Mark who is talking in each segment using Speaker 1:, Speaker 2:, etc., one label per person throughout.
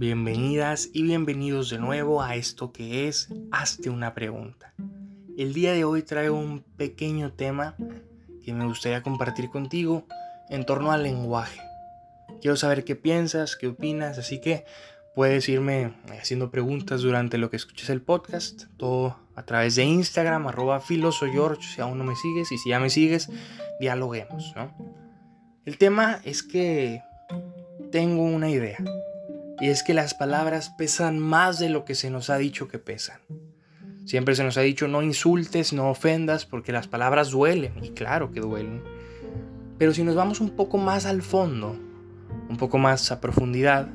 Speaker 1: Bienvenidas y bienvenidos de nuevo a esto que es Hazte una pregunta. El día de hoy traigo un pequeño tema que me gustaría compartir contigo en torno al lenguaje. Quiero saber qué piensas, qué opinas, así que puedes irme haciendo preguntas durante lo que escuches el podcast, todo a través de Instagram, arroba filosoyorch, si aún no me sigues, y si ya me sigues, dialoguemos, El tema es que tengo una idea y es que las palabras pesan más de lo que se nos ha dicho que pesan. Siempre se nos ha dicho no insultes, no ofendas, porque las palabras duelen, y claro que duelen. Pero si nos vamos un poco más al fondo, un poco más a profundidad,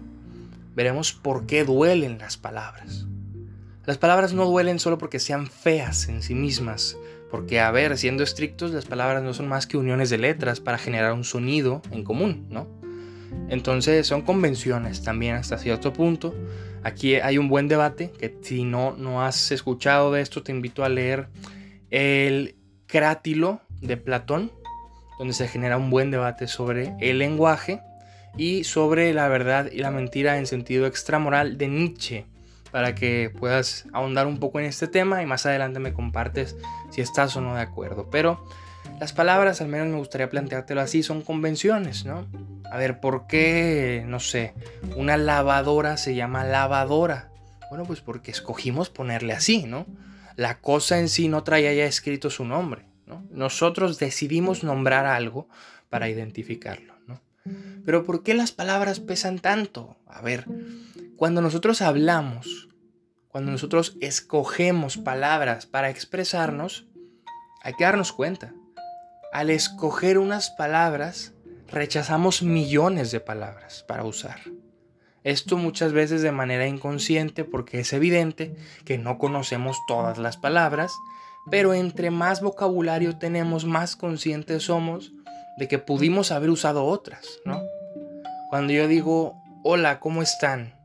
Speaker 1: veremos por qué duelen las palabras. Las palabras no duelen solo porque sean feas en sí mismas, porque, a ver, siendo estrictos, las palabras no son más que uniones de letras para generar un sonido en común, ¿no? Entonces son convenciones también hasta cierto punto. Aquí hay un buen debate que si no, no has escuchado de esto te invito a leer el Crátilo de Platón, donde se genera un buen debate sobre el lenguaje y sobre la verdad y la mentira en sentido extramoral de Nietzsche, para que puedas ahondar un poco en este tema y más adelante me compartes si estás o no de acuerdo. Pero las palabras, al menos me gustaría planteártelo así, son convenciones, ¿no? A ver, ¿por qué, no sé, una lavadora se llama lavadora? Bueno, pues porque escogimos ponerle así, ¿no? La cosa en sí no traía ya escrito su nombre, ¿no? Nosotros decidimos nombrar algo para identificarlo, ¿no? Pero ¿por qué las palabras pesan tanto? A ver, cuando nosotros hablamos, cuando nosotros escogemos palabras para expresarnos, hay que darnos cuenta al escoger unas palabras, rechazamos millones de palabras para usar. Esto muchas veces de manera inconsciente porque es evidente que no conocemos todas las palabras, pero entre más vocabulario tenemos, más conscientes somos de que pudimos haber usado otras. Cuando yo digo, hola, ¿cómo están?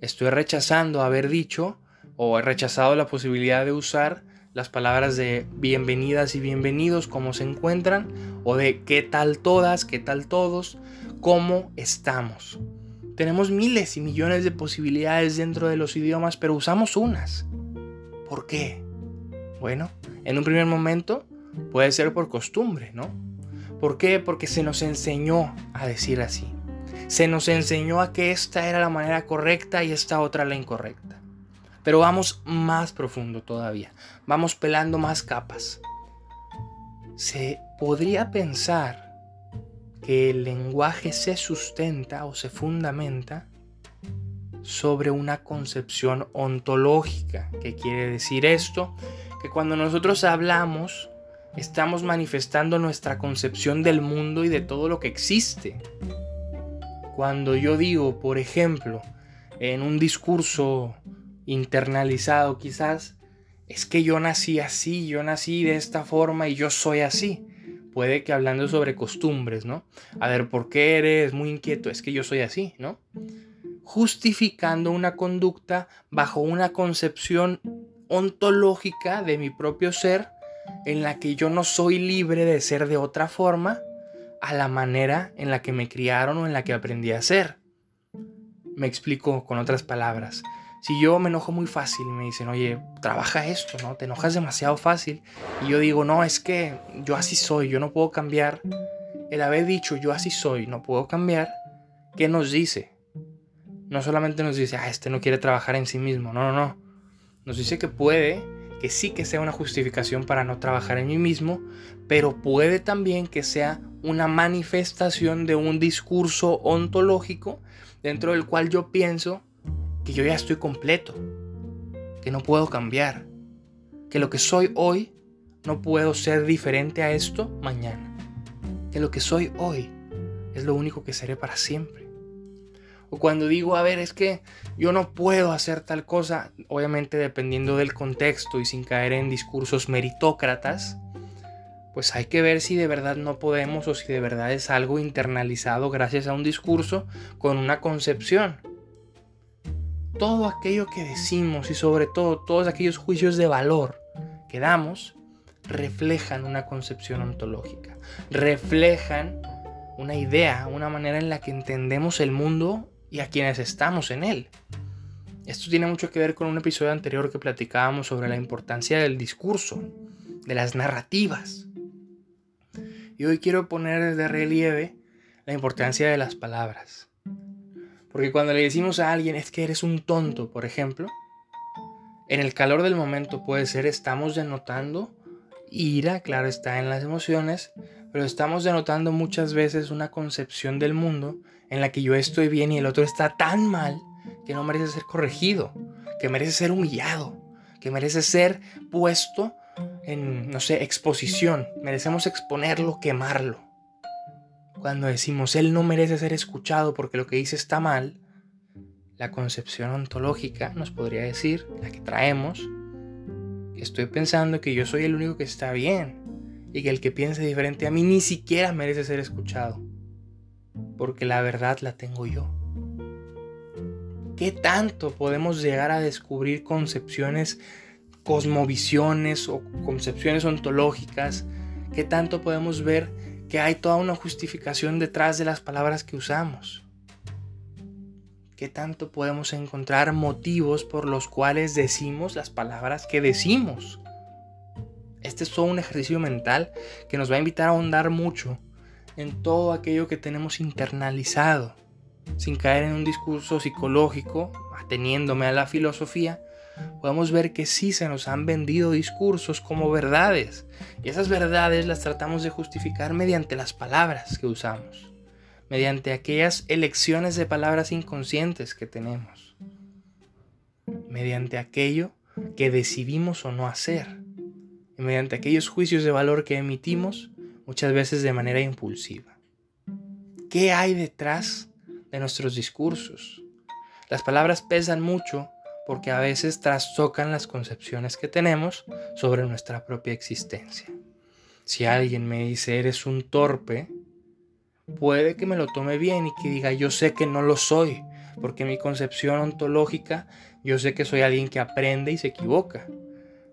Speaker 1: Estoy rechazando haber dicho o he rechazado la posibilidad de usar las palabras de bienvenidas y bienvenidos, cómo se encuentran, o de qué tal todas, qué tal todos, cómo estamos. Tenemos miles y millones de posibilidades dentro de los idiomas, pero usamos unas. ¿Por qué? Bueno, en un primer momento puede ser por costumbre, ¿no? ¿Por qué? Porque se nos enseñó a decir así. Se nos enseñó a que esta era la manera correcta y esta otra la incorrecta. Pero vamos más profundo todavía. Vamos pelando más capas. Se podría pensar que el lenguaje se sustenta o se fundamenta sobre una concepción ontológica. ¿Qué quiere decir esto? Que cuando nosotros hablamos, estamos manifestando nuestra concepción del mundo y de todo lo que existe. Cuando yo digo, por ejemplo, en un discurso internalizado quizás, es que yo nací así, yo nací de esta forma y yo soy así. Puede que hablando sobre costumbres, ¿no? A ver, ¿por qué eres muy inquieto? Es que yo soy así, ¿no? Justificando una conducta bajo una concepción ontológica de mi propio ser en la que yo no soy libre de ser de otra forma a la manera en la que me criaron o en la que aprendí a ser. Me explico con otras palabras. Si yo me enojo muy fácil y me dicen, oye, trabaja esto, ¿no? Te enojas demasiado fácil. Y yo digo, no, es que yo así soy, yo no puedo cambiar. El haber dicho, yo así soy, no puedo cambiar, ¿qué nos dice? No solamente nos dice, ah, este no quiere trabajar en sí mismo, no, no, no. Nos dice que puede, que sí que sea una justificación para no trabajar en mí mismo, pero puede también que sea una manifestación de un discurso ontológico dentro del cual yo pienso que yo ya estoy completo, que no puedo cambiar, que lo que soy hoy no puedo ser diferente a esto mañana, que lo que soy hoy es lo único que seré para siempre. O cuando digo, a ver, es que yo no puedo hacer tal cosa, obviamente dependiendo del contexto y sin caer en discursos meritócratas, pues hay que ver si de verdad no podemos o si de verdad es algo internalizado gracias a un discurso con una concepción todo aquello que decimos y sobre todo todos aquellos juicios de valor que damos reflejan una concepción ontológica, reflejan una idea, una manera en la que entendemos el mundo y a quienes estamos en él. Esto tiene mucho que ver con un episodio anterior que platicábamos sobre la importancia del discurso, de las narrativas. Y hoy quiero poner de relieve la importancia de las palabras. Porque cuando le decimos a alguien es que eres un tonto, por ejemplo, en el calor del momento puede ser estamos denotando ira, claro está en las emociones, pero estamos denotando muchas veces una concepción del mundo en la que yo estoy bien y el otro está tan mal que no merece ser corregido, que merece ser humillado, que merece ser puesto en, no sé, exposición. Merecemos exponerlo, quemarlo. Cuando decimos, él no merece ser escuchado porque lo que dice está mal, la concepción ontológica nos podría decir, la que traemos, que estoy pensando que yo soy el único que está bien y que el que piense diferente a mí ni siquiera merece ser escuchado, porque la verdad la tengo yo. ¿Qué tanto podemos llegar a descubrir concepciones, cosmovisiones o concepciones ontológicas? ¿Qué tanto podemos ver que hay toda una justificación detrás de las palabras que usamos? ¿Qué tanto podemos encontrar motivos por los cuales decimos las palabras que decimos? Este es un ejercicio mental que nos va a invitar a ahondar mucho en todo aquello que tenemos internalizado sin caer en un discurso psicológico, ateniéndome a la filosofía, podemos ver que sí se nos han vendido discursos como verdades. Y esas verdades las tratamos de justificar mediante las palabras que usamos, mediante aquellas elecciones de palabras inconscientes que tenemos, mediante aquello que decidimos o no hacer, mediante aquellos juicios de valor que emitimos muchas veces de manera impulsiva. ¿Qué hay detrás de nuestros discursos. Las palabras pesan mucho porque a veces trastocan las concepciones que tenemos sobre nuestra propia existencia. Si alguien me dice eres un torpe, puede que me lo tome bien y que diga yo sé que no lo soy, porque mi concepción ontológica yo sé que soy alguien que aprende y se equivoca.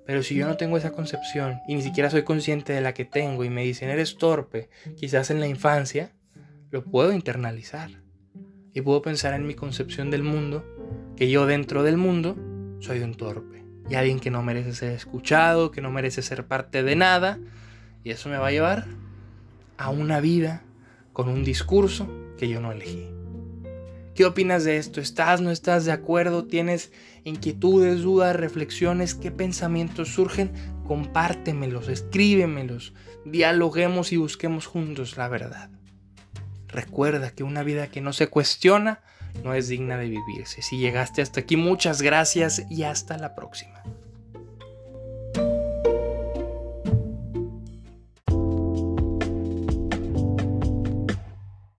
Speaker 1: Pero si yo no tengo esa concepción y ni siquiera soy consciente de la que tengo y me dicen eres torpe, quizás en la infancia, lo puedo internalizar y puedo pensar en mi concepción del mundo, que yo dentro del mundo soy un torpe y alguien que no merece ser escuchado, que no merece ser parte de nada, y eso me va a llevar a una vida con un discurso que yo no elegí. ¿Qué opinas de esto? ¿Estás, no estás de acuerdo? ¿Tienes inquietudes, dudas, reflexiones? ¿Qué pensamientos surgen? Compártemelos, escríbemelos, dialoguemos y busquemos juntos la verdad. Recuerda que una vida que no se cuestiona no es digna de vivirse. Si llegaste hasta aquí, muchas gracias y hasta la próxima.